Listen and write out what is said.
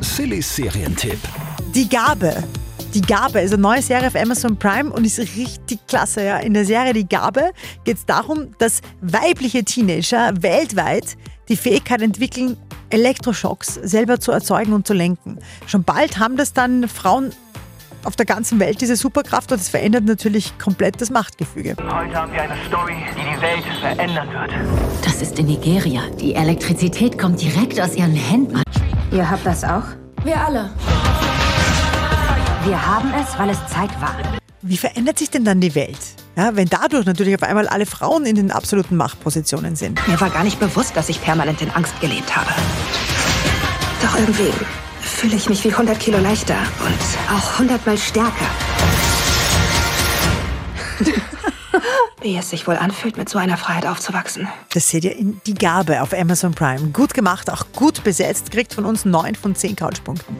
Silly Serientipp. Die Gabe. Die Gabe ist eine neue Serie auf Amazon Prime und ist richtig klasse. Ja. In der Serie Die Gabe geht es darum, dass weibliche Teenager weltweit die Fähigkeit entwickeln, Elektroschocks selber zu erzeugen und zu lenken. Schon bald haben das dann Frauen auf der ganzen Welt diese Superkraft und es verändert natürlich komplett das Machtgefüge. Heute haben wir eine Story, die die Welt verändern wird. Das ist in Nigeria. Die Elektrizität kommt direkt aus ihren Händen. Ihr habt das auch? Wir alle. Wir haben es, weil es Zeit war. Wie verändert sich denn dann die Welt? Ja, wenn dadurch natürlich auf einmal alle Frauen in den absoluten Machtpositionen sind. Mir war gar nicht bewusst, dass ich permanent in Angst gelebt habe. Doch irgendwie fühle ich mich wie 100 Kilo leichter und auch 100 Mal stärker. wie es sich wohl anfühlt, mit so einer Freiheit aufzuwachsen. Das seht ihr in Die Gabe auf Amazon Prime. Gut gemacht, auch gut besetzt, kriegt von uns 9 von 10 Couchpunkten.